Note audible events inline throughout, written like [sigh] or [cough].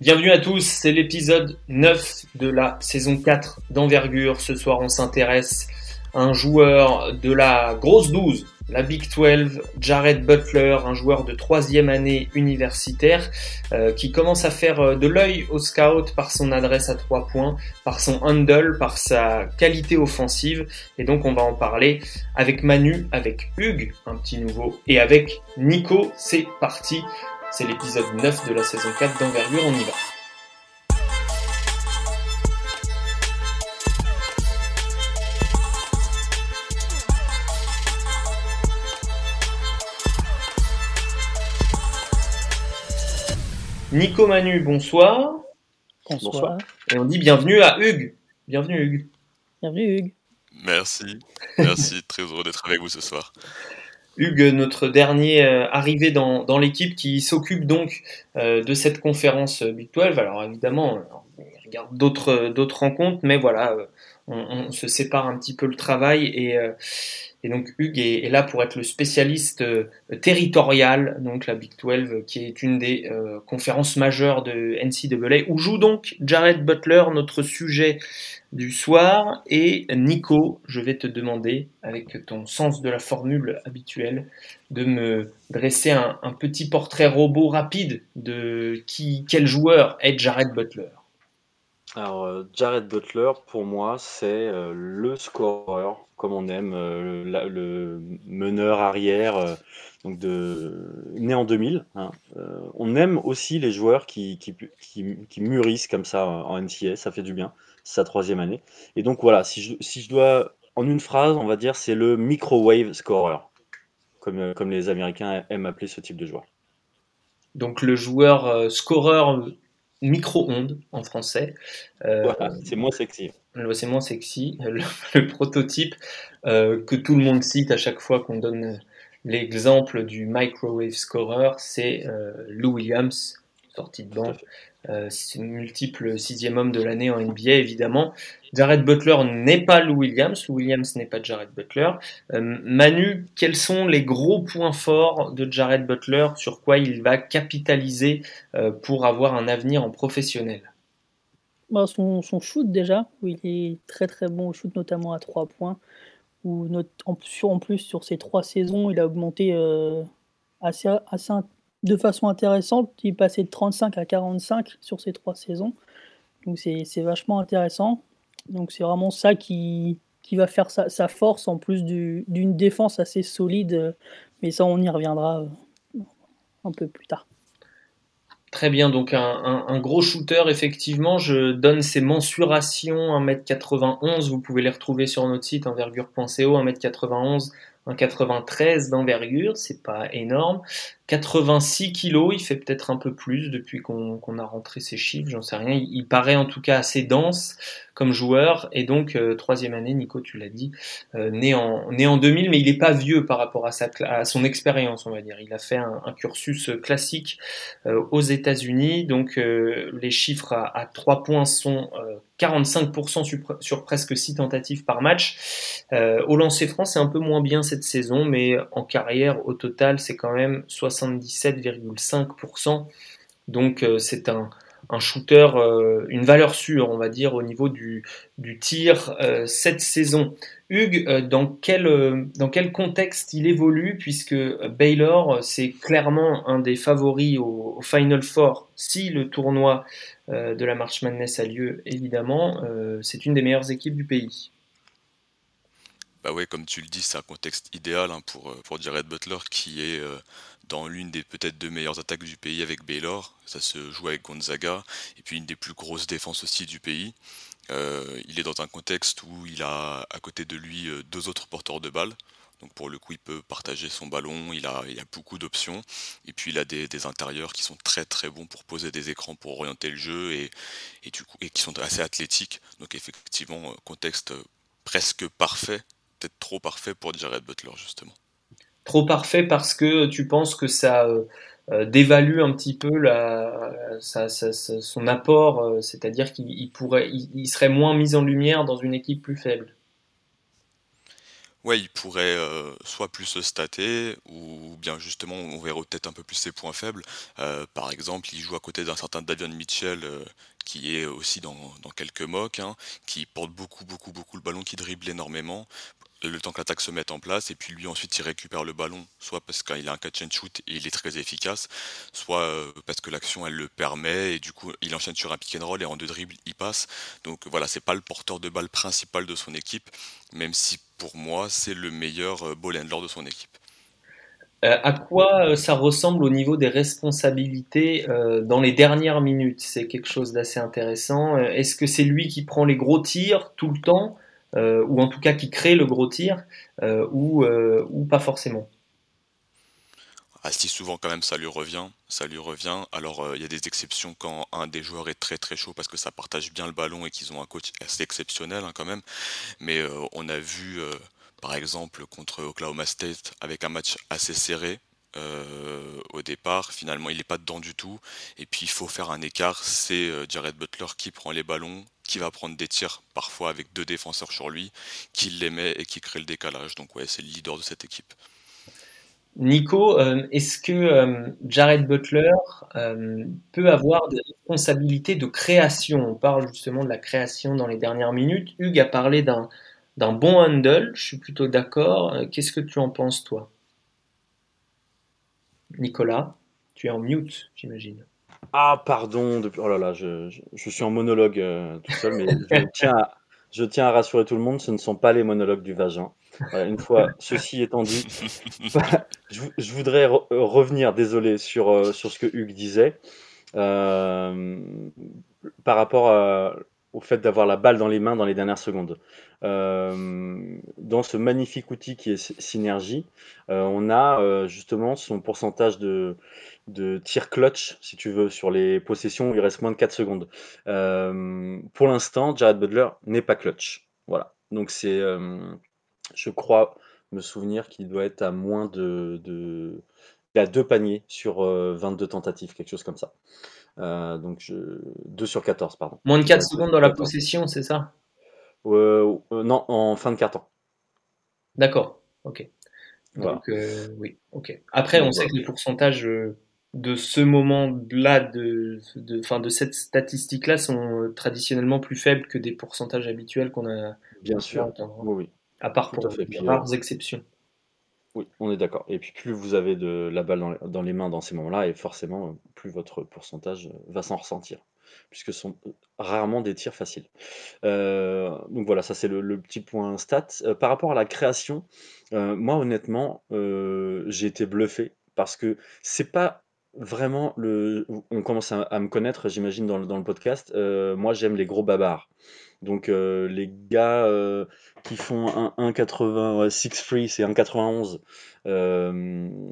Bienvenue à tous, c'est l'épisode 9 de la saison 4 d'envergure. Ce soir, on s'intéresse à un joueur de la grosse 12, la Big 12, Jared Butler, un joueur de troisième année universitaire euh, qui commence à faire euh, de l'œil au scout par son adresse à trois points, par son handle, par sa qualité offensive. Et donc, on va en parler avec Manu, avec Hugues, un petit nouveau, et avec Nico. C'est parti. C'est l'épisode 9 de la saison 4 d'envergure, on y va. Nico Manu, bonsoir. Bonsoir. Et on dit bienvenue à Hugues. Bienvenue Hugues. Bienvenue Hugues. Merci, merci, [laughs] très heureux d'être avec vous ce soir. Hugues, notre dernier euh, arrivé dans, l'équipe qui s'occupe donc euh, de cette conférence Big 12. Alors évidemment, regarde d'autres rencontres, mais voilà, euh, on, se sépare un petit peu le travail et, euh, donc Hugues est, là pour être le spécialiste euh, territorial, donc la Big 12, qui est une des euh, conférences majeures de NCAA, où joue donc Jared Butler, notre sujet du soir. Et Nico, je vais te demander, avec ton sens de la formule habituelle, de me dresser un, un petit portrait robot rapide de qui, quel joueur est Jared Butler. Alors, euh, Jared Butler, pour moi, c'est euh, le scoreur, comme on aime, euh, le meneur arrière, donc de, né en 2000. Hein. On aime aussi les joueurs qui, qui, qui, mûrissent comme ça en NCA, ça fait du bien, sa troisième année. Et donc voilà, si je, si je dois, en une phrase, on va dire, c'est le microwave scorer, comme, comme les Américains aiment appeler ce type de joueur. Donc le joueur scoreur micro-ondes en français. Euh, voilà, c'est moins sexy. C'est moins sexy. [laughs] Le, le prototype euh, que tout le monde cite à chaque fois qu'on donne l'exemple du microwave scorer, c'est euh, Lou Williams, sorti de banc. Euh, multiple sixième homme de l'année en NBA, évidemment. Jared Butler n'est pas Lou Williams, Lou Williams n'est pas Jared Butler. Euh, Manu, quels sont les gros points forts de Jared Butler? Sur quoi il va capitaliser euh, pour avoir un avenir en professionnel? Bah, son, shoot déjà, où il est très très bon au shoot, notamment à 3 points, où en, en, plus sur ces trois saisons, il a augmenté assez, assez, de façon intéressante. Il est passé de 35 à 45 sur ces trois saisons. Donc c'est vachement intéressant. Donc c'est vraiment ça qui, qui va faire sa, sa force en plus d'une défense assez solide. Mais ça, on y reviendra euh, un peu plus tard. Très bien, donc un, gros shooter, effectivement. Je donne ses mensurations 1m91. Vous pouvez les retrouver sur notre site envergure.co, 1m91, 1,93 d'envergure, c'est pas énorme. 86 kilos, il fait peut-être un peu plus depuis qu'on qu a rentré ses chiffres, j'en sais rien. Il, paraît en tout cas assez dense comme joueur. Et donc, euh, troisième année, Nico, tu l'as dit, euh, né, en, né en 2000, mais il n'est pas vieux par rapport à, son expérience, on va dire. Il a fait un, cursus classique euh, aux États-Unis. Donc, les chiffres à, à 3 points sont 45% sur, presque 6 tentatives par match. Au lancer franc, c'est un peu moins bien cette saison, mais en carrière, au total, c'est quand même 77,5%. Donc euh, c'est un, shooter, euh, une valeur sûre, on va dire, au niveau du, tir euh, cette saison. Hugues, dans quel, dans quel contexte il évolue, puisque Baylor, c'est clairement un des favoris au, Final Four, si le tournoi de la March Madness a lieu, évidemment, c'est une des meilleures équipes du pays. Bah ouais, comme tu le dis, c'est un contexte idéal hein, pour, pour Jared Butler qui est dans l'une des peut-être deux meilleures attaques du pays avec Baylor. Ça se joue avec Gonzaga et puis une des plus grosses défenses aussi du pays. Euh, il est dans un contexte où il a à côté de lui euh, deux autres porteurs de balles. Donc pour le coup, il peut partager son ballon, il a, il a beaucoup d'options. Et puis il a des, des, intérieurs qui sont très très bons pour poser des écrans, pour orienter le jeu et, et, du coup, et qui sont assez athlétiques. Donc effectivement, contexte presque parfait peut-être trop parfait pour Jared Butler, justement. Trop parfait parce que tu penses que ça euh, dévalue un petit peu son apport, euh, c'est-à-dire qu'il pourrait, il, serait moins mis en lumière dans une équipe plus faible. Ouais, il pourrait euh, soit plus se stater, ou bien justement, on verra peut-être un peu plus ses points faibles. Euh, par exemple, il joue à côté d'un certain Davion Mitchell, euh, qui est aussi dans, quelques mocks, hein, qui porte beaucoup, beaucoup, beaucoup le ballon, qui dribble énormément le temps que l'attaque se mette en place, et puis lui ensuite il récupère le ballon, soit parce qu'il a un catch and shoot et il est très efficace, soit euh, parce que l'action elle le permet, et du coup il enchaîne sur un pick and roll et en deux dribbles il passe. Donc voilà, c'est pas le porteur de balle principal de son équipe, même si pour moi c'est le meilleur euh, ball handler de son équipe. Euh, à quoi ça ressemble au niveau des responsabilités dans les dernières minutes? C'est quelque chose d'assez intéressant. Est-ce que c'est lui qui prend les gros tirs tout le temps euh, ou en tout cas qui crée le gros tir, euh, ou, euh, ou pas forcément ah, si souvent quand même ça lui revient, ça lui revient. Alors il y a des exceptions quand un des joueurs est très très chaud parce que ça partage bien le ballon et qu'ils ont un coach assez exceptionnel hein, quand même. Mais on a vu par exemple contre Oklahoma State avec un match assez serré, euh, au départ. Finalement, il n'est pas dedans du tout. Et puis, il faut faire un écart. C'est euh, Jared Butler qui prend les ballons, qui va prendre des tirs, parfois avec deux défenseurs sur lui, qui les met et qui crée le décalage. Donc, ouais, c'est le leader de cette équipe. Nico, euh, est-ce que Jared Butler peut avoir des responsabilités de création? On parle justement de la création dans les dernières minutes. Hugues a parlé d'un bon handle, je suis plutôt d'accord. Qu'est-ce que tu en penses, toi? Nicolas, tu es en mute, j'imagine. Ah, pardon. Oh là là, je, suis en monologue euh, tout seul, mais [laughs] je tiens, à, rassurer tout le monde, ce ne sont pas les monologues du vagin. une fois ceci étant dit, [laughs] je, voudrais revenir, désolé, sur, euh, sur ce que Hugues disait. Euh, par rapport au fait d'avoir la balle dans les mains dans les dernières secondes. Euh, dans ce magnifique outil qui est Synergie, euh, on a euh, justement son pourcentage de, de tir clutch, si tu veux, sur les possessions où il reste moins de 4 secondes. pour l'instant, Jared Butler n'est pas clutch. Voilà. Donc c'est, je crois me souvenir qu'il doit être à moins de, de il a deux paniers sur 22 tentatives, quelque chose comme ça. donc je... 2 sur 14, pardon. Moins de 4 secondes dans la possession, c'est ça? Euh, euh, non, en fin de carton. D'accord, ok. Donc, euh, oui, ok. Après, on sait que les pourcentages de ce moment-là, de, de, fin, de cette statistique-là, sont traditionnellement plus faibles que des pourcentages habituels qu'on a. Bien sûr, oui, oui. À part pour de rares exceptions. Oui, on est d'accord. Et puis plus vous avez de la balle dans les mains dans ces moments-là, et forcément, plus votre pourcentage va s'en ressentir puisque ce sont rarement des tirs faciles. Euh, donc voilà, ça c'est le, petit point stat. Euh, par rapport à la création, euh, moi honnêtement, j'ai été bluffé parce que c'est pas vraiment le. On commence à, me connaître, j'imagine, dans, dans, le podcast. moi j'aime les gros babards. Donc les gars qui font un 1,80, ouais, 6 free, c'est 1,91,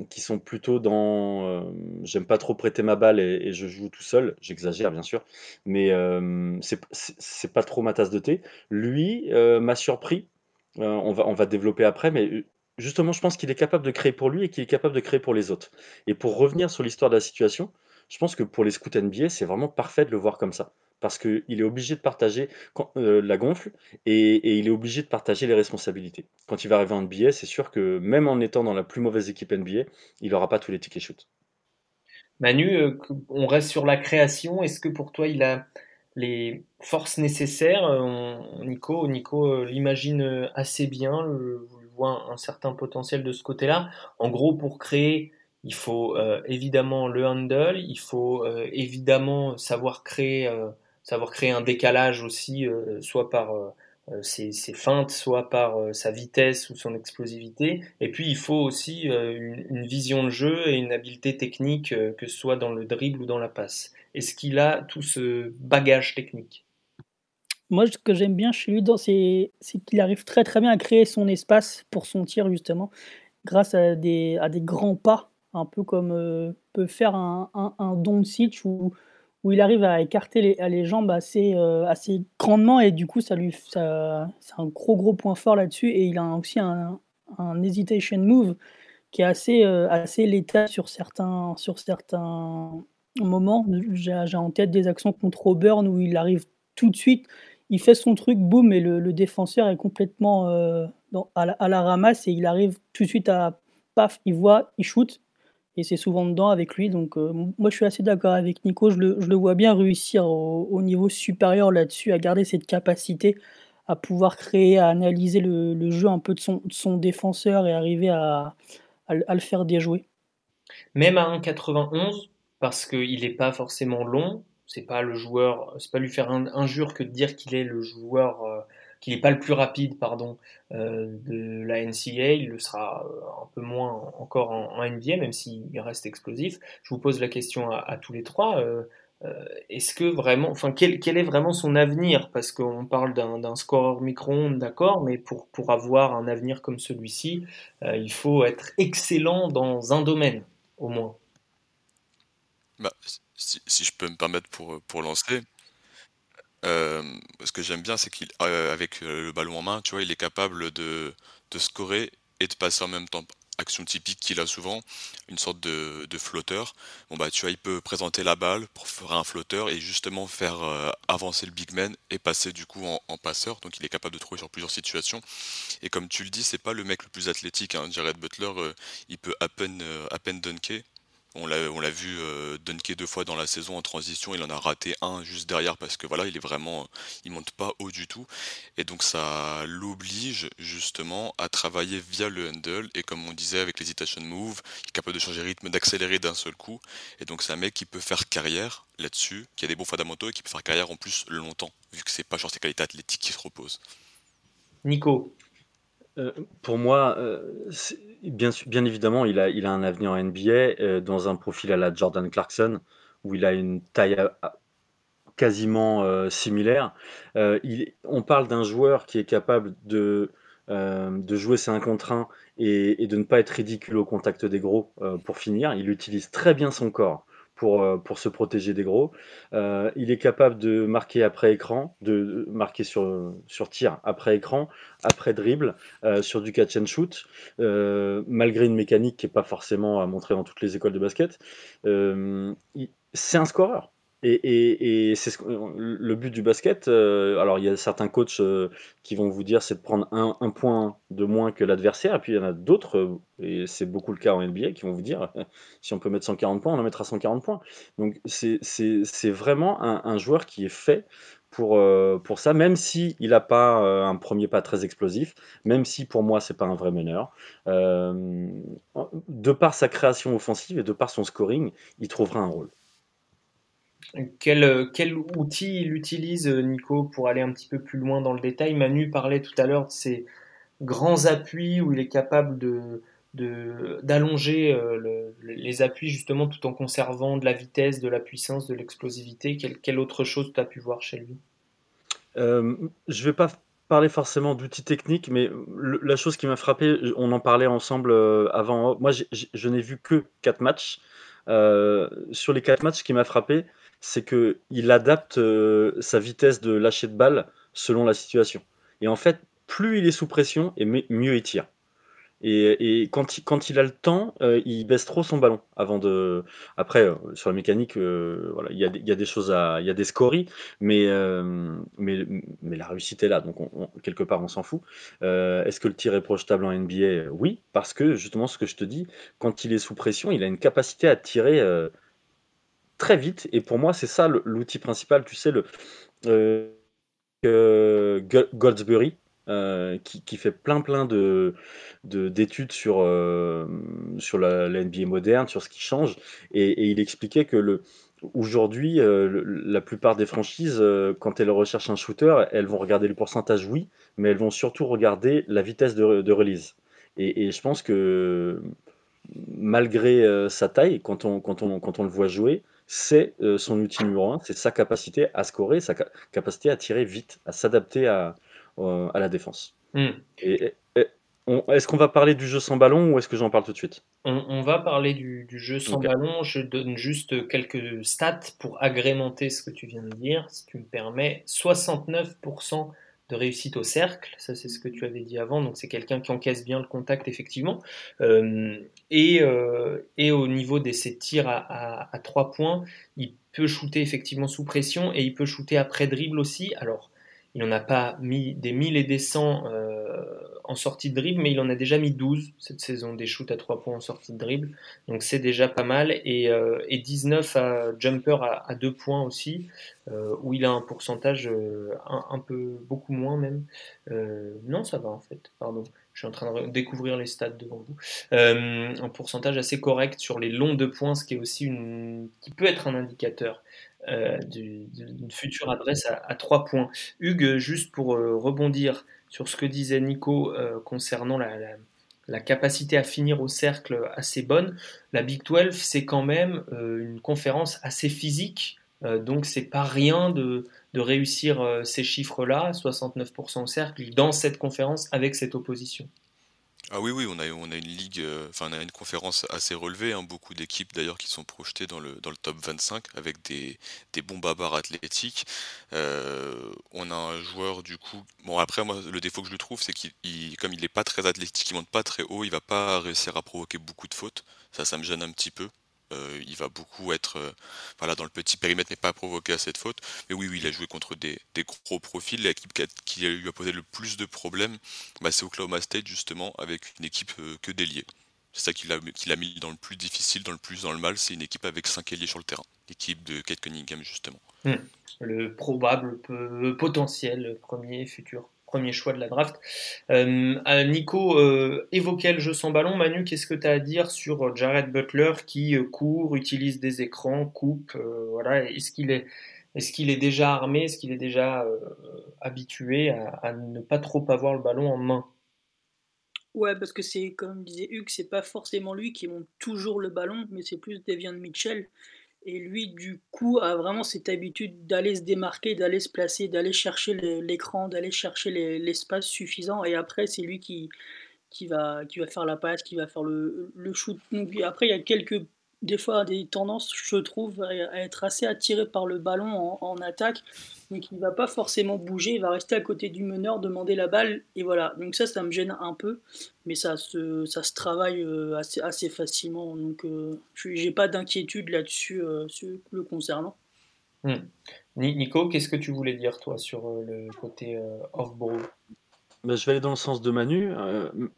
qui sont plutôt dans j'aime pas trop prêter ma balle et, je joue tout seul, j'exagère bien sûr, mais c'est pas trop ma tasse de thé. Lui m'a surpris, on, va, on va développer après, mais justement, je pense qu'il est capable de créer pour lui et qu'il est capable de créer pour les autres. Et pour revenir sur l'histoire de la situation, je pense que pour les scouts NBA, c'est vraiment parfait de le voir comme ça parce qu'il est obligé de partager euh, la gonfle et, il est obligé de partager les responsabilités. Quand il va arriver en NBA, c'est sûr que même en étant dans la plus mauvaise équipe NBA, il n'aura pas tous les tickets shoot. Manu, euh, on reste sur la création. Est-ce que pour toi, il a les forces nécessaires? Euh, Nico, Nico l'imagine assez bien, je voit un certain potentiel de ce côté-là. En gros, pour créer il faut évidemment le handle, il faut évidemment savoir créer savoir créer un décalage aussi, euh, soit par euh, euh, ses, feintes, soit par sa vitesse ou son explosivité. Et puis il faut aussi une, vision de jeu et une habileté technique, que ce soit dans le dribble ou dans la passe. Est-ce qu'il a tout ce bagage technique moi, ce que j'aime bien chez lui, c'est qu'il arrive très très bien à créer son espace pour son tir, justement, grâce à des, à des grands pas, un peu comme peut faire un, un, un ou, où il arrive à écarter les, les jambes assez, euh, assez grandement et du coup ça lui ça, c'est un gros gros point fort là-dessus et il a aussi un, un hesitation move qui est assez, euh, assez létal sur certains, sur certains moments. J'ai, en tête des actions contre Auburn où il arrive tout de suite, il fait son truc, boum, et le, défenseur est complètement euh, à, la, ramasse et il arrive tout de suite à paf, il voit, il shoot et c'est souvent dedans avec lui. Donc euh, moi je suis assez d'accord avec Nico, je le, vois bien réussir au, niveau supérieur là-dessus, à garder cette capacité à pouvoir créer, à analyser le, jeu un peu de son, son, défenseur et arriver à, à, le faire déjouer. Même à 1,91, parce qu'il n'est pas forcément long, c'est pas le joueur, c'est pas lui faire un, injure que de dire qu'il est le joueur, euh, qu'il n'est pas le plus rapide, pardon, euh, de la NCA. Il le sera euh, un peu moins encore en, NBA, même s'il reste explosif. Je vous pose la question à, tous les trois. Est-ce que vraiment, enfin, quel, est vraiment son avenir? Parce qu'on parle d'un scoreur micro-ondes, d'accord, mais pour, pour avoir un avenir comme celui-ci, il faut être excellent dans un domaine, au moins. Bah, si, je peux me permettre pour, pour lancer, euh, ce que j'aime bien, c'est qu'il, euh, avec euh, le ballon en main, tu vois, il est capable de, de scorer et de passer en même temps. Action typique qu'il a souvent, une sorte de, flotteur. Bon bah il peut présenter la balle pour faire un flotteur et justement faire avancer le big man et passer du coup en, passeur. Donc il est capable de trouver sur plusieurs situations. Et comme tu le dis, c'est pas le mec le plus athlétique. Hein. Jared Butler, il peut à peine, à peine dunker. On l'a, vu euh, dunker deux fois dans la saison en transition, il en a raté un juste derrière parce que voilà, il est vraiment, il monte pas haut du tout. Et donc ça l'oblige justement à travailler via le handle. Et comme on disait avec l'hesitation move, il est capable de changer rythme, d'accélérer d'un seul coup. Et donc c'est un mec qui peut faire carrière là-dessus, qui a des bons fondamentaux et qui peut faire carrière en plus longtemps, vu que c'est pas sur ses qualités athlétiques qui se reposent. Nico, euh, pour moi, euh, bien, bien évidemment, il a, il a un avenir en NBA euh, dans un profil à la Jordan Clarkson, où il a une taille quasiment similaire. Il, on parle d'un joueur qui est capable de, de jouer ses 1 contre 1 et, et, de ne pas être ridicule au contact des gros pour finir. Il utilise très bien son corps pour, euh, pour se protéger des gros. Euh, il est capable de marquer après écran, de, marquer sur, sur tir après écran, après dribble, euh, sur du catch and shoot, malgré une mécanique qui n'est pas forcément à montrer dans toutes les écoles de basket. c'est un scoreur. Et, c'est le but du basket. Euh, alors, il y a certains coachs euh, qui vont vous dire c'est de prendre un, point de moins que l'adversaire. Et puis, il y en a d'autres, euh, et c'est beaucoup le cas en NBA, qui vont vous dire [laughs] si on peut mettre 140 points, on en mettra 140 points. Donc, c'est vraiment un, joueur qui est fait pour, pour ça, même il n'a pas un premier pas très explosif, même si pour moi, c'est pas un vrai meneur. de par sa création offensive et de par son scoring, il trouvera un rôle. Quel, quel, outil il utilise, Nico, pour aller un petit peu plus loin dans le détail? Manu parlait tout à l'heure de ces grands appuis où il est capable de, d'allonger euh, les appuis justement tout en conservant de la vitesse, de la puissance, de l'explosivité. Quelle, autre chose tu as pu voir chez lui? Euh, Je ne vais pas parler forcément d'outils techniques, mais la chose qui m'a frappé, on en parlait ensemble euh, avant, moi je n'ai vu que 4 matchs. sur les 4 matchs, qui m'a frappé, c'est qu'il adapte euh, sa vitesse de lâcher de balle selon la situation. Et en fait, plus il est sous pression, et mieux il tire. Et, quand, il, il, a le temps, euh, il baisse trop son ballon avant de. Après, euh, sur la mécanique, voilà, il y, a, il des choses à, il y a des scories, mais la réussite est là. Donc quelque part, on s'en fout. Est-ce que le tir est projetable en NBA Oui, parce que justement, ce que je te dis, quand il est sous pression, il a une capacité à tirer très vite. Et pour moi, c'est ça l'outil principal. Tu sais, le euh, Goldsbury, euh, qui, fait plein plein de d'études sur euh, sur la, NBA moderne, sur ce qui change, et, il expliquait que le aujourd'hui la plupart des franchises, quand elles recherchent un shooter, elles vont regarder le pourcentage, oui, mais elles vont surtout regarder la vitesse de, de release. Et, et, je pense que malgré sa taille, quand on, quand on, quand on le voit jouer, c'est euh, son outil numéro un, c'est sa capacité à scorer, sa capacité à tirer vite, à s'adapter à, euh, à la défense. Hmm. Et, est-ce qu'on va parler du jeu sans ballon ou est-ce que j'en parle tout de suite? On, va parler du, jeu sans ballon. Je donne juste quelques stats pour agrémenter ce que tu viens de dire, si tu me permets. 69% de réussite au cercle, ça c'est ce que tu avais dit avant, donc c'est quelqu'un qui encaisse bien le contact effectivement. Euh, et, euh, et, au niveau de ses tirs à, à, 3 points, il peut shooter effectivement sous pression et il peut shooter après dribble aussi. Alors il n'en a pas mis des 1000 et des 100 en sortie de dribble, mais il en a déjà mis 12 cette saison, des shoots à 3 points en sortie de dribble. Donc c'est déjà pas mal. Et, 19 à jumper à, 2 points aussi, où il a un pourcentage un, peu beaucoup moins même. non, ça va en fait, pardon. Je suis en train de découvrir les stats devant vous. un pourcentage assez correct sur les longs de points, ce qui est aussi une, qui peut être un indicateur euh, d'une future adresse à, 3 points. Hugues, juste pour euh, rebondir sur ce que disait Nico euh, concernant la, capacité à finir au cercle assez bonne, la Big 12, c'est quand même une conférence assez physique, donc c'est pas rien de, de réussir ces chiffres-là, 69% au cercle, dans cette conférence avec cette opposition. Ah oui, oui, on a, on a une ligue, euh, enfin on a une conférence assez relevée, hein, beaucoup d'équipes d'ailleurs qui sont projetées dans le, dans le top 25 avec des, des bons babards athlétiques. Euh, on a un joueur du coup, bon après moi le défaut que je trouve c'est qu'il, comme il n'est pas très athlétique, il monte pas très haut, il va pas réussir à provoquer beaucoup de fautes. Ça, ça me gêne un petit peu. Euh, il va beaucoup être euh, voilà, dans le petit périmètre, mais pas provoqué à cette faute. Mais oui, oui, il a joué contre des, gros profils. L'équipe qui, lui a posé le plus de problèmes, bah, c'est Oklahoma State, justement, avec une équipe euh, que déliée. C'est ça qu'il a, mis dans le plus difficile, dans le plus dans le mal. C'est une équipe avec 5 ailiers sur le terrain. L'équipe de Kate Cunningham, justement. Hmm. Le probable potentiel premier futur premier choix de la draft. Euh, Nico euh, évoquait le jeu sans ballon. Manu, qu'est-ce que tu as à dire sur Jared Butler qui euh, court, utilise des écrans, coupe voilà. Est-ce qu'il est, est, qu'il est déjà armé? Est-ce qu'il est déjà habitué à, ne pas trop avoir le ballon en main? Ouais, parce que c'est, comme disait Hugues, c'est pas forcément lui qui monte toujours le ballon, mais c'est plus Devian Mitchell et lui, du coup, a vraiment cette habitude d'aller se démarquer, d'aller se placer, d'aller chercher l'écran, d'aller chercher l'espace suffisant. Et après, c'est lui qui, qui, va, qui va faire la passe, qui va faire le, le shoot. Donc, après, il y a quelques des fois des tendances, je trouve, à être assez attiré par le ballon en, attaque, donc il ne va pas forcément bouger, il va rester à côté du meneur, demander la balle, et voilà. Donc ça, ça me gêne un peu, mais ça se, ça se travaille euh, assez, assez facilement, donc euh, je n'ai pas d'inquiétude là-dessus euh, le concernant. Hmm. Nico, qu'est-ce que tu voulais dire, toi, sur le côté off-ball? Bah, Je vais aller dans le sens de Manu.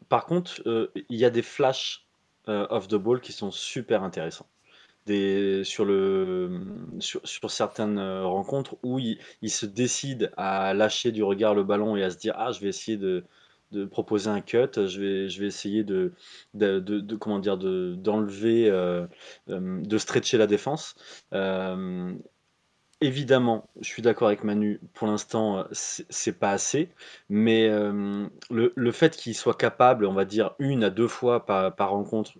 par contre, il y a des flashs euh, off the ball qui sont super intéressants. Sur, certaines euh, rencontres où il, se décide à lâcher du regard le ballon et à se dire ah je vais essayer de, proposer un cut, je vais, essayer de, comment dire de d'enlever, euh, de stretcher la défense. Évidemment, je suis d'accord avec Manu, pour l'instant, c'est pas assez, mais le, le fait qu'il soit capable, on va dire, une à deux fois par, rencontre,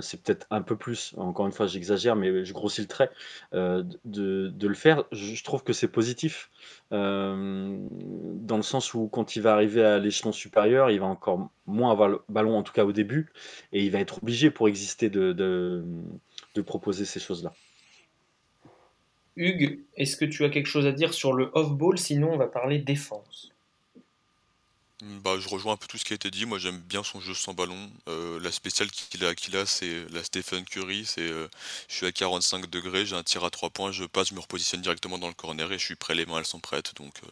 c'est peut-être un peu plus, encore une fois, j'exagère, mais je grossis le trait, de, le faire, je, trouve que c'est positif, dans le sens où quand il va arriver à l'échelon supérieur, il va encore moins avoir le ballon, en tout cas au début, et il va être obligé pour exister de proposer ces choses-là. Hugues, est-ce que tu as quelque chose à dire sur le off-ball? Sinon, on va parler défense. Bah, je rejoins un peu tout ce qui a été dit. Moi, j'aime bien son jeu sans ballon. Euh, la spéciale qu'il a, qu'il a, c'est la Stephen Curry. C'est, euh, je suis à 45 degrés, j'ai un tir à 3 points, je passe, je me repositionne directement dans le corner et je suis prêt. Les mains, elles sont prêtes. Donc, euh,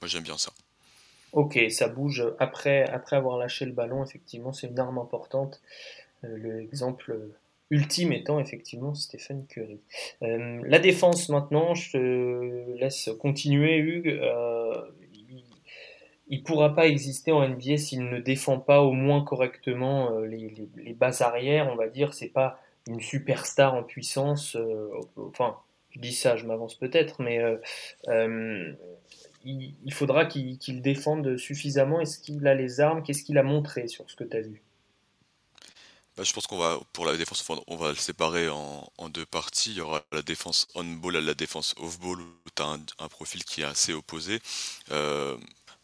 moi, j'aime bien ça. Ok, ça bouge après, après avoir lâché le ballon. Effectivement, c'est une arme importante. L'exemple ultime étant effectivement Stephen Curry. Euh, la défense maintenant, je te laisse continuer Hugues. Euh, il ne pourra pas exister en NBA s'il ne défend pas au moins correctement euh, les, bases arrières, on va dire. C'est pas une superstar en puissance. enfin, je dis ça, je m'avance peut-être, mais il, faudra qu'il défende suffisamment. Est-ce qu'il a les armes? Qu'est-ce qu'il a montré sur ce que tu as vu? Bah, je pense qu'on va, pour la défense, on va le séparer en, deux parties. Il y aura la défense on-ball et la défense off-ball, où tu as un, profil qui est assez opposé. Euh,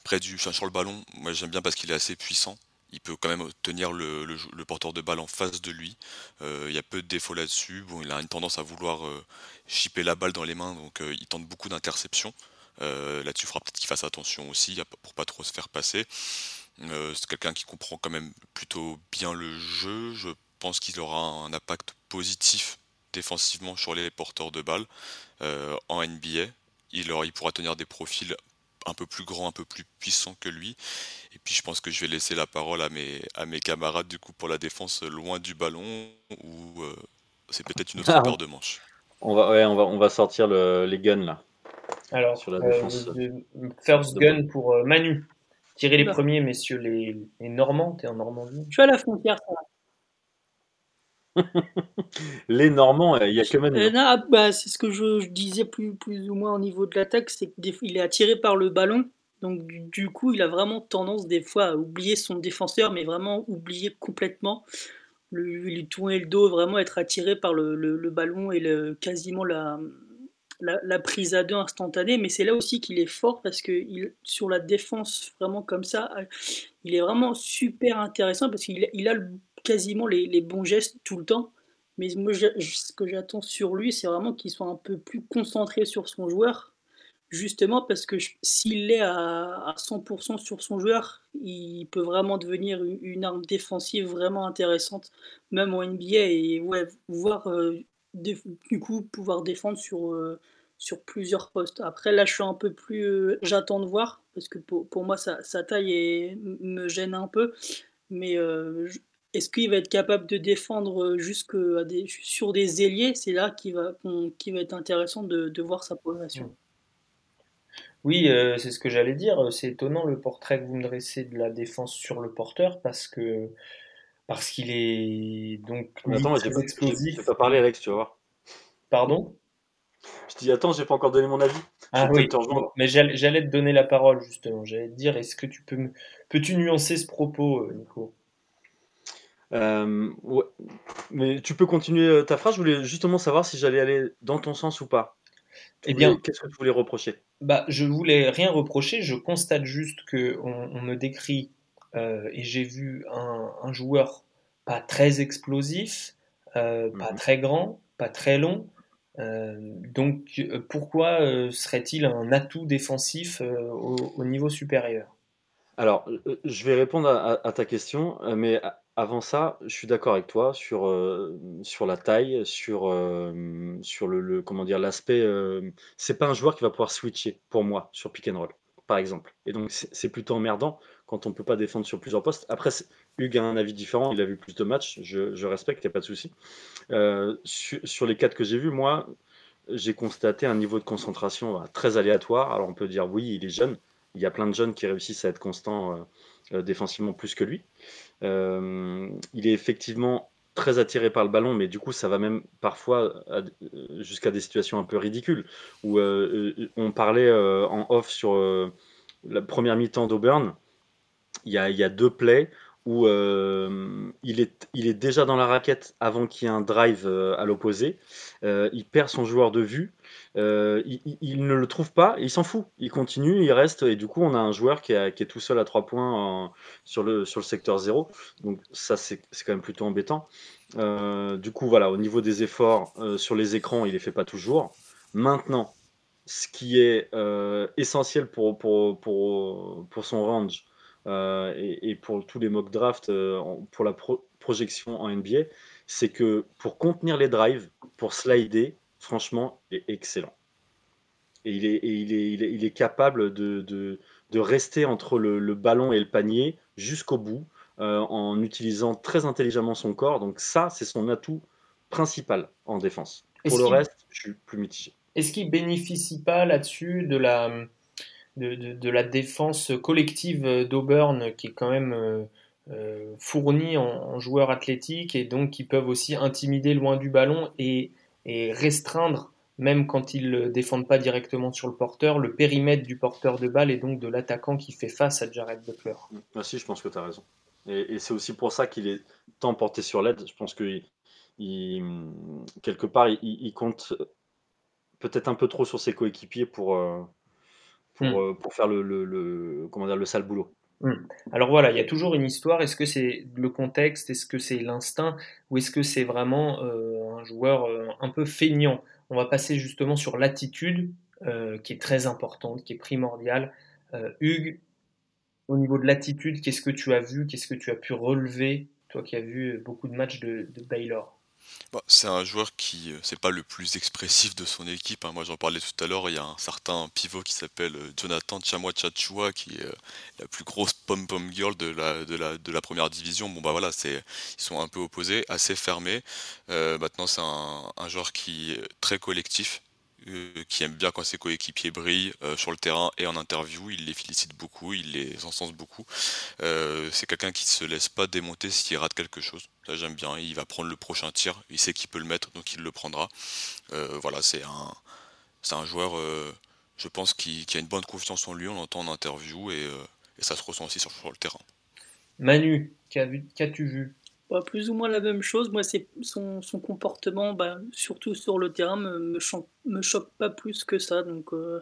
près du, sur le ballon, moi j'aime bien parce qu'il est assez puissant. Il peut quand même tenir le, porteur de balle en face de lui. Euh, il y a peu de défauts là-dessus. Bon, il a une tendance à vouloir euh, chipper la balle dans les mains, donc il tente beaucoup d'interceptions. là-dessus, il faudra peut-être qu'il fasse attention aussi pour pas trop se faire passer. Euh, c'est quelqu'un qui comprend quand même plutôt bien le jeu. Je pense qu'il aura un impact positif défensivement sur les porteurs de balles euh, en NBA. Il, il pourra tenir des profils un peu plus grand, un peu plus puissant que lui. Et puis je pense que je vais laisser la parole à mes, à mes camarades du coup pour la défense loin du ballon ou euh, c'est peut-être une autre ah. paire de manches. On va, ouais, on va, on va sortir le, les guns là. Alors, sur la défense. first gun pour Manu. Tirez les premiers, messieurs, les, les Normands. T'es en Normandie Je suis à la frontière, ça. [laughs] les Normands, il y a que Manu. Euh, ah, bah, c'est ce que je, disais plus, plus ou moins au niveau de l'attaque, c'est qu'il est attiré par le ballon. Donc du, coup, il a vraiment tendance des fois à oublier son défenseur, mais vraiment oublier complètement, lui tourner le dos, vraiment être attiré par le, le, ballon et le, quasiment la, la, prise à deux instantanée. Mais c'est là aussi qu'il est fort parce que il, sur la défense, vraiment comme ça, il est vraiment super intéressant parce qu'il il a quasiment les, les bons gestes tout le temps. Mais moi, ce que j'attends sur lui, c'est vraiment qu'il soit un peu plus concentré sur son joueur. Justement parce que s'il est à, 100% sur son joueur, il peut vraiment devenir une, arme défensive vraiment intéressante, même en NBA, et ouais, voir euh, du coup pouvoir défendre sur, euh, sur plusieurs postes. Après, là, je suis un peu plus. Euh, j'attends de voir, parce que pour, pour moi, sa, sa, taille me gêne un peu. Mais est-ce qu'il va être capable de défendre euh, jusque des, sur des ailiers? C'est là qu'il va, qui va être intéressant de, voir sa progression. Oui, euh, c'est ce que j'allais dire. C'est étonnant le portrait que vous me dressez de la défense sur le porteur parce que parce qu'il est donc attends, très explosif. Je pas parler, Alex, tu vas voir. Pardon? Je dis attends, j'ai pas encore donné mon avis. Ah oui, mais j'allais te donner la parole justement. J'allais te dire, est-ce que tu peux peux-tu nuancer ce propos, euh, Nico? Euh, mais tu peux continuer euh, ta phrase? Je voulais justement savoir si j'allais aller dans ton sens ou pas. Eh bien, qu'est-ce que tu voulais reprocher? Bah, Je voulais rien reprocher. Je constate juste que on, me décrit et j'ai vu un, joueur pas très explosif, pas mhm. très grand, pas très long. donc, pourquoi serait-il un atout défensif au, niveau supérieur? Alors, je vais répondre à, à ta question, mais avant ça, je suis d'accord avec toi sur, euh, sur la taille, sur, euh, sur le comment dire? L'aspect, euh, c'est pas un joueur qui va pouvoir switcher pour moi sur pick and roll, par exemple et donc c'est plutôt emmerdant quand on peut pas défendre sur plusieurs postes. Après Hugues a un avis différent, il a vu plus de matchs, je respecte, il y a pas de souci. sur les quatre que j'ai vus, moi, j'ai constaté un niveau de concentration, très aléatoire. Alors on peut dire: «Oui, il est jeune». Il y a plein de jeunes qui réussissent à être constants, défensivement plus que lui. Euh, il est effectivement très attiré par le ballon, mais du coup, ça va même parfois jusqu'à des situations un peu ridicules, où euh, on parlait euh, en off sur la première mi-temps d'Auburn, il y a, deux plays où euh, il, est, déjà dans la raquette avant qu'il y ait un drive euh, à l'opposé. Euh, il perd son joueur de vue. Il, ne le trouve pas, il s'en fout. Il continue, il reste, et du coup, on a un joueur qui, est tout seul à trois points sur, le, secteur 0. Donc, ça, c'est quand même plutôt embêtant. du coup, voilà, au niveau des efforts sur les écrans, il ne les fait pas toujours. Maintenant, ce qui est essentiel pour son range, euh, et, pour tous les mock drafts, euh, pour la projection en NBA, c'est que pour contenir les drives, pour slider, franchement, il est excellent. Et il est, il est, il est, capable de, de, rester entre le, ballon et le panier jusqu'au bout euh, en utilisant très intelligemment son corps. Donc ça, c'est son atout principal en défense. Pour le reste, je suis plus mitigé. Est-ce qu'il bénéficie pas là-dessus de la de, la défense collective d'Auburn qui est quand même euh, euh, fournie en, joueurs athlétiques et donc qui peuvent aussi intimider loin du ballon et, restreindre, même quand ils ne défendent pas directement sur le porteur, le périmètre du porteur de balle et donc de l'attaquant qui fait face à Jared Butler. Ah si, je pense que tu as raison. Et, c'est aussi pour ça qu'il est tant porté sur l'aide. Je pense que quelque part, il, compte peut-être un peu trop sur ses coéquipiers pour, euh, Hmm. Euh, pour, faire le, le, comment dire, le sale boulot. Hmm. Alors voilà, il y a toujours une histoire. Est-ce que c'est le contexte? Est-ce que c'est l'instinct? Ou est-ce que c'est vraiment euh, un joueur euh, un peu feignant? On va passer justement sur l'attitude, qui est très importante, qui est primordiale. Hugues, au niveau de l'attitude, qu'est-ce que tu as vu? Qu'est-ce que tu as pu relever, toi qui as vu beaucoup de matchs de, de Baylor Bah, c'est un joueur qui, euh, c'est pas le plus expressif de son équipe, hein. Moi, j'en parlais tout à l'heure, il y a un certain pivot qui s'appelle, euh, Jonathan Tchamwa Tchatchoua qui est, euh, la plus grosse pom-pom girl de la première division. Bon, bah, voilà, ils sont un peu opposés, assez fermés. maintenant, c'est un un joueur qui est très collectif. Euh, qui aime bien quand ses coéquipiers brillent euh, sur le terrain et en interview. Il les félicite beaucoup, il les encense beaucoup. Euh, c'est quelqu'un qui se laisse pas démonter s'il rate quelque chose. Ça j'aime bien. Il va prendre le prochain tir. Il sait qu'il peut le mettre, donc il le prendra. voilà, c'est un, c'est un joueur, je pense, qui, a une bonne confiance en lui. On l'entend en interview et, ça se ressent aussi sur, le terrain. Manu, qu'as-tu vu? Plus ou moins la même chose. Moi, c'est son, son, comportement, bah, surtout sur le terrain, me, me, me, choque pas plus que ça. Donc, euh,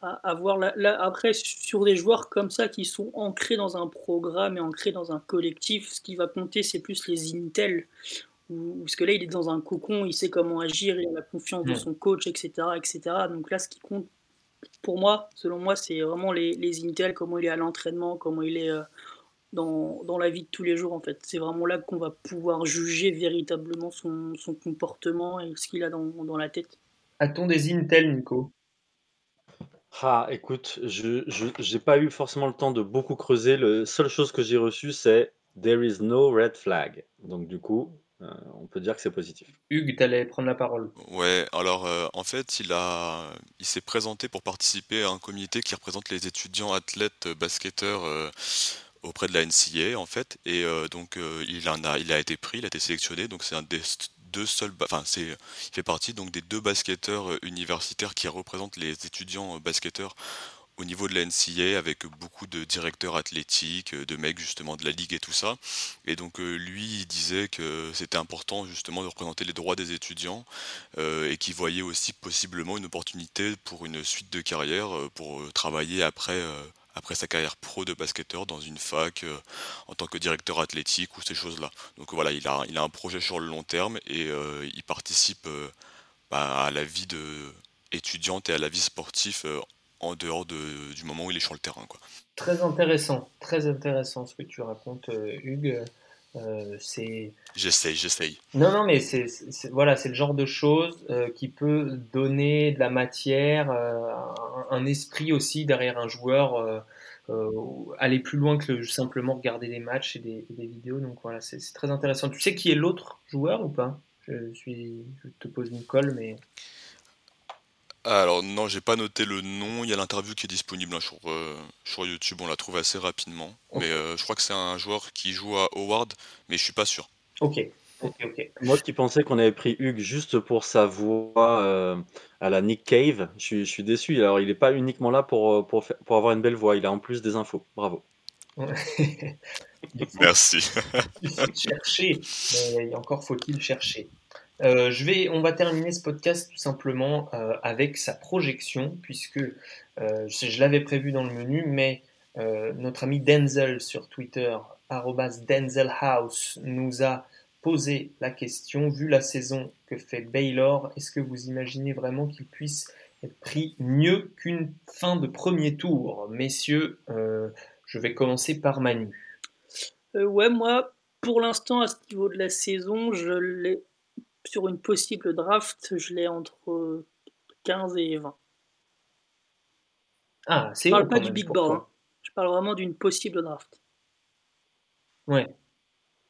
à, voir après, sur des joueurs comme ça qui sont ancrés dans un programme et ancrés dans un collectif, ce qui va compter, c'est plus les Intel. parce que là, il est dans un cocon, il sait comment agir, il a la confiance de son coach, etc., etc. Donc là, ce qui compte pour moi, selon moi, c'est vraiment les, les Intel, comment il est à l'entraînement, comment il est. Euh, dans, dans, la vie de tous les jours en fait. C'est vraiment là qu'on va pouvoir juger véritablement son, son comportement et ce qu'il a dans, dans, la tête. A-t-on des Intel, Nico Ah, écoute, je n'ai pas eu forcément le temps de beaucoup creuser. La seule chose que j'ai reçue, c'est There is no red flag. Donc du coup, euh, on peut dire que c'est positif. Hugues, tu allais prendre la parole. Ouais, alors euh, en fait, il a, il s'est présenté pour participer à un comité qui représente les étudiants athlètes basketteurs euh, auprès de la NCA en fait et euh, donc euh, il en a il a été pris il a été sélectionné donc c'est un des deux seuls enfin c'est il fait partie donc des deux basketteurs euh, universitaires qui représentent les étudiants basketteurs au niveau de la NCA avec beaucoup de directeurs athlétiques, de mecs justement de la ligue et tout ça. Et donc lui, il disait que c'était important justement de représenter les droits des étudiants et qu'il voyait aussi possiblement une opportunité pour une suite de carrière pour travailler après après sa carrière pro de basketteur dans une fac euh, en tant que directeur athlétique ou ces choses-là. Donc voilà, il a, il a un projet sur le long terme et euh, il participe euh, bah, à la vie de étudiante et à la vie sportive en dehors de, du moment où il est sur le terrain. Quoi. Très intéressant, très intéressant ce que tu racontes, Hugues. C'est j'essaye j'essaye non non mais c'est voilà c'est le genre de choses qui peut donner de la matière un, esprit aussi derrière un joueur euh, aller plus loin que simplement regarder des matchs et des, vidéos. Donc voilà, c'est très intéressant. Tu sais qui est l'autre joueur ou pas? Je, suis, je te pose une colle, mais. Alors non, j'ai pas noté le nom. Il y a l'interview qui est disponible hein, sur, euh, sur YouTube. On la trouve assez rapidement. Mais euh, je crois que c'est un joueur qui joue à Howard, mais je suis pas sûr. Ok. Moi qui pensais qu'on avait pris Hugues juste pour sa voix euh, à la Nick Cave, je suis, déçu. Alors il n'est pas uniquement là pour, pour, pour avoir une belle voix, il a en plus des infos. Bravo. Merci. [laughs] il faut [laughs] chercher, mais encore faut-il chercher. Euh, je vais, on va terminer ce podcast tout simplement avec sa projection, puisque je l'avais prévu dans le menu, mais notre ami Denzel sur Twitter, Denzelhouse, nous a poser la question, vu la saison que fait Baylor, est-ce que vous imaginez vraiment qu'il puisse être pris mieux qu'une fin de premier tour? Messieurs, euh, je vais commencer par Manu. Euh, ouais, moi, pour l'instant, à ce niveau de la saison, je l'ai sur une possible draft, je l'ai entre 15 et 20. Ah, c'est Je parle pas du big board, hein. je parle vraiment d'une possible draft. Ouais,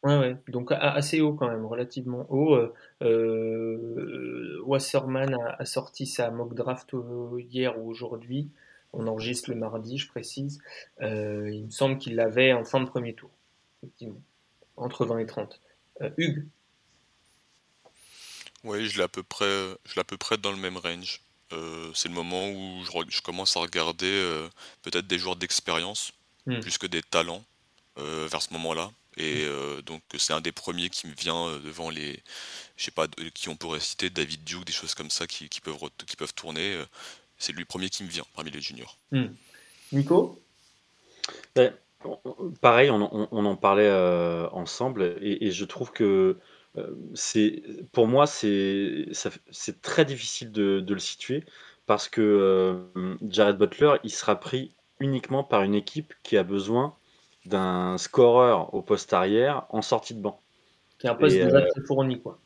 Ouais, ouais, donc assez haut quand même, relativement haut. Euh, euh, Wasserman a, sorti sa mock draft hier ou aujourd'hui. On enregistre le mardi, je précise. Euh, il me semble qu'il l'avait en fin de premier tour, effectivement, entre 20 et 30. Hugues Oui, je l'ai à peu près, je l'ai à peu près dans le même range. c'est le moment où je, commence à regarder peut-être des joueurs d'expérience hmm. plus que des talents vers ce moment-là. Et euh, donc c'est un des premiers qui me vient euh, devant les, je sais pas, qui on pourrait citer David Duke, des choses comme ça qui, peuvent qui peuvent tourner. Euh, c'est lui le premier qui me vient parmi les juniors. Hmm. Nico? Ben, Pareil, on, en parlait ensemble et, je trouve que c'est, pour moi, c'est, c'est très difficile de, de, le situer parce que Jared Butler, il sera pris uniquement par une équipe qui a besoin d'un scoreur au poste arrière en sortie de banc. Qui est un poste déjà euh, très fourni, quoi.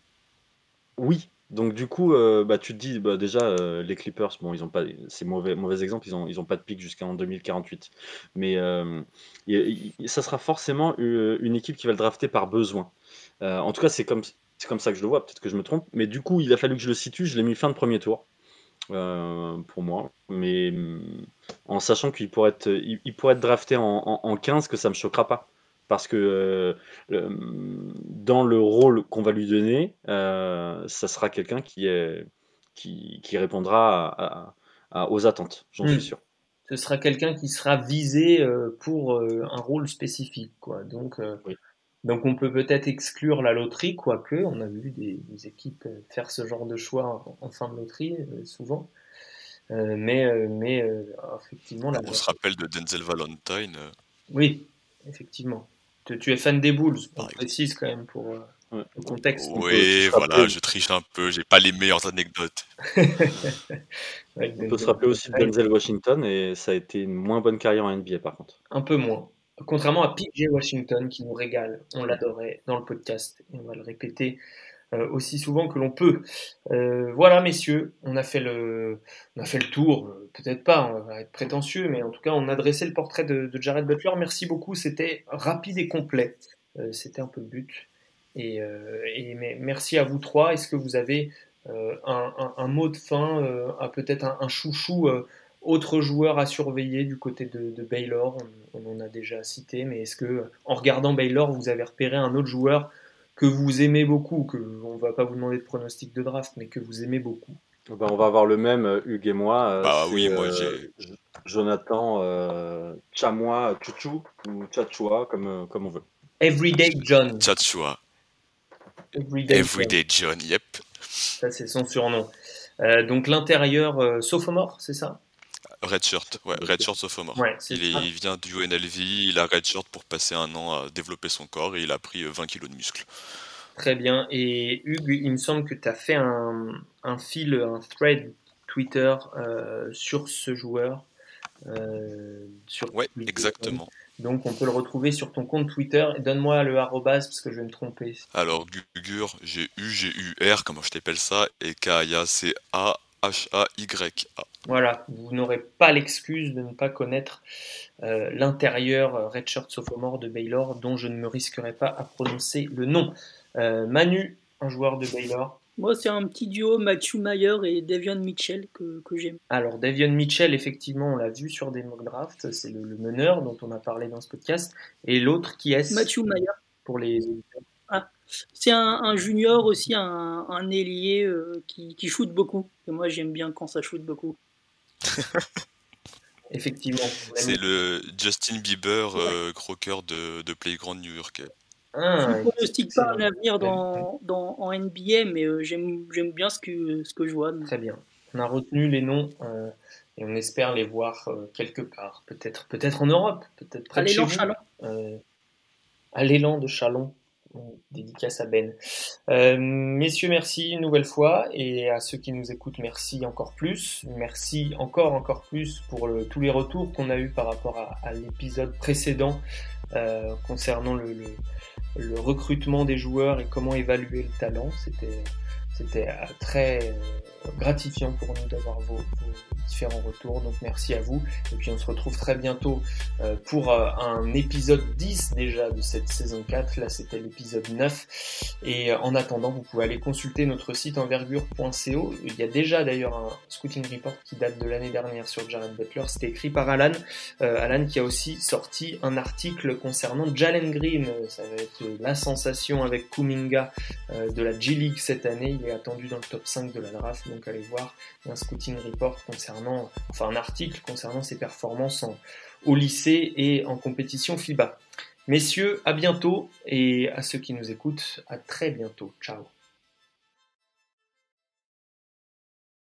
Oui, donc du coup, euh, bah, tu te dis, bah, déjà, euh, les Clippers, bon, ils ont pas, c'est mauvais, mauvais exemple, ils ont, ils ont pas de pic jusqu'en 2048. Mais euh, ça sera forcément une équipe qui va le drafter par besoin. En tout cas, c'est comme, c'est comme ça que je le vois. Peut-être que je me trompe, mais du coup, il a fallu que je le situe. Je l'ai mis fin de premier tour pour moi, mais en sachant qu'il pourrait être, il, pourrait être drafté en, en 15, que ça me choquera pas parce que euh, dans le rôle qu'on va lui donner, euh, ça sera quelqu'un qui, est, qui, qui répondra aux attentes, j'en suis hmm. sûr. Ce sera quelqu'un qui sera visé euh, pour un rôle spécifique. Quoi. Donc, donc on peut peut-être exclure la loterie, quoique on a vu des, équipes faire ce genre de choix en, fin de loterie, souvent. mais mais effectivement... on se rappelle de Denzel Valentine. Oui, effectivement. Tu, es fan des Bulls, on précise quand même pour euh, le contexte. Oui, voilà, je triche un peu, j'ai pas les meilleures anecdotes. [laughs] on peut se rappeler aussi de Denzel Washington et ça a été une moins bonne carrière en NBA par contre. Un peu moins. Contrairement à PJ Washington qui nous régale, on l'adorait dans le podcast et on va le répéter euh, aussi souvent que l'on peut. Euh, voilà, messieurs, on a fait le, on a fait le tour. Peut-être pas, on va être prétentieux, mais en tout cas, on a dressé le portrait de, Jared Butler. Merci beaucoup, c'était rapide et complet. Euh, c'était un peu le but. Et, merci à vous trois. Est-ce que vous avez un, mot de fin, peut-être un, chouchou autre joueur à surveiller du côté de, Baylor, on, on, en a déjà cité, mais est-ce que en regardant Baylor, vous avez repéré un autre joueur que vous aimez beaucoup, que on va pas vous demander de pronostic de draft, mais que vous aimez beaucoup? Bah, On va avoir le même, euh, Hugues et moi. Euh, bah oui, moi euh, j'ai. Jonathan euh, Chamois Chouchou ou Chachua, comme, comme on veut. Everyday John. Chachua. Everyday, John. yep. Ça, c'est son surnom. donc l'intérieur sophomore, c'est ça? Redshirt, ouais, Redshirt sophomore. il, vient du UNLV, il a Redshirt pour passer un an à développer son corps et il a pris 20 euh, kilos de muscles. Très bien. Et Hugues, il me semble que tu as fait un, un, fil, un thread Twitter euh, sur ce joueur. Euh, sur ouais, exactement. Donc on peut le retrouver sur ton compte Twitter. Donne-moi le arrobas parce que je vais me tromper. Alors Gugur, j'ai U, G U R, comment je t'appelle ça, et Kaya, c'est A H-A-Y-A. Voilà, vous n'aurez pas l'excuse de ne pas connaître euh, l'intérieur euh, Redshirt Sophomore de Baylor, dont je ne me risquerai pas à prononcer le nom. Euh, Manu, un joueur de Baylor. Moi, c'est un petit duo, Matthew Mayer et Devion Mitchell, que, j'aime. Alors, Devion Mitchell, effectivement, on l'a vu sur des mock drafts, c'est le, meneur dont on a parlé dans ce podcast. Et l'autre qui est. Matthew Mayer. Pour les c'est un, junior aussi, un, un ailier euh, qui, qui shoot beaucoup. Et moi, j'aime bien quand ça shoot beaucoup. [laughs] Effectivement. C'est le Justin Bieber euh, croqueur de, de Playground New York. Ah, je ne pronostique pas un avenir dans, dans, en NBA, mais euh, j'aime bien ce que, ce que je vois. Très bien. On a retenu les noms et on espère les voir quelque part. Peut-être peut, en Europe, peut-être près à de Chalon. à l'élan de Chalon dédicace à Ben. Euh, messieurs, merci une nouvelle fois et à ceux qui nous écoutent, merci encore plus. Merci encore, encore plus pour tous les retours qu'on a eu par rapport à, l'épisode précédent euh, concernant le, le, recrutement des joueurs et comment évaluer le talent. C'était, c'était euh, très gratifiant pour nous d'avoir vos, différents retours. Donc merci à vous. Et puis on se retrouve très bientôt euh, pour euh, un épisode 10 déjà de cette saison 4. Là c'était l'épisode 9. Et euh, en attendant, vous pouvez aller consulter notre site envergure.co. Il y a déjà d'ailleurs un scouting report qui date de l'année dernière sur Jared Butler. C'était écrit par Alan. Alan qui a aussi sorti un article concernant Jalen Green. Ça va être la sensation avec Kuminga de la G League cette année. Il est attendu dans le top 5 de la draft donc allez voir un scouting report concernant, enfin un article concernant ses performances au lycée et en compétition FIBA. Messieurs, à bientôt et à ceux qui nous écoutent, à très bientôt. Ciao.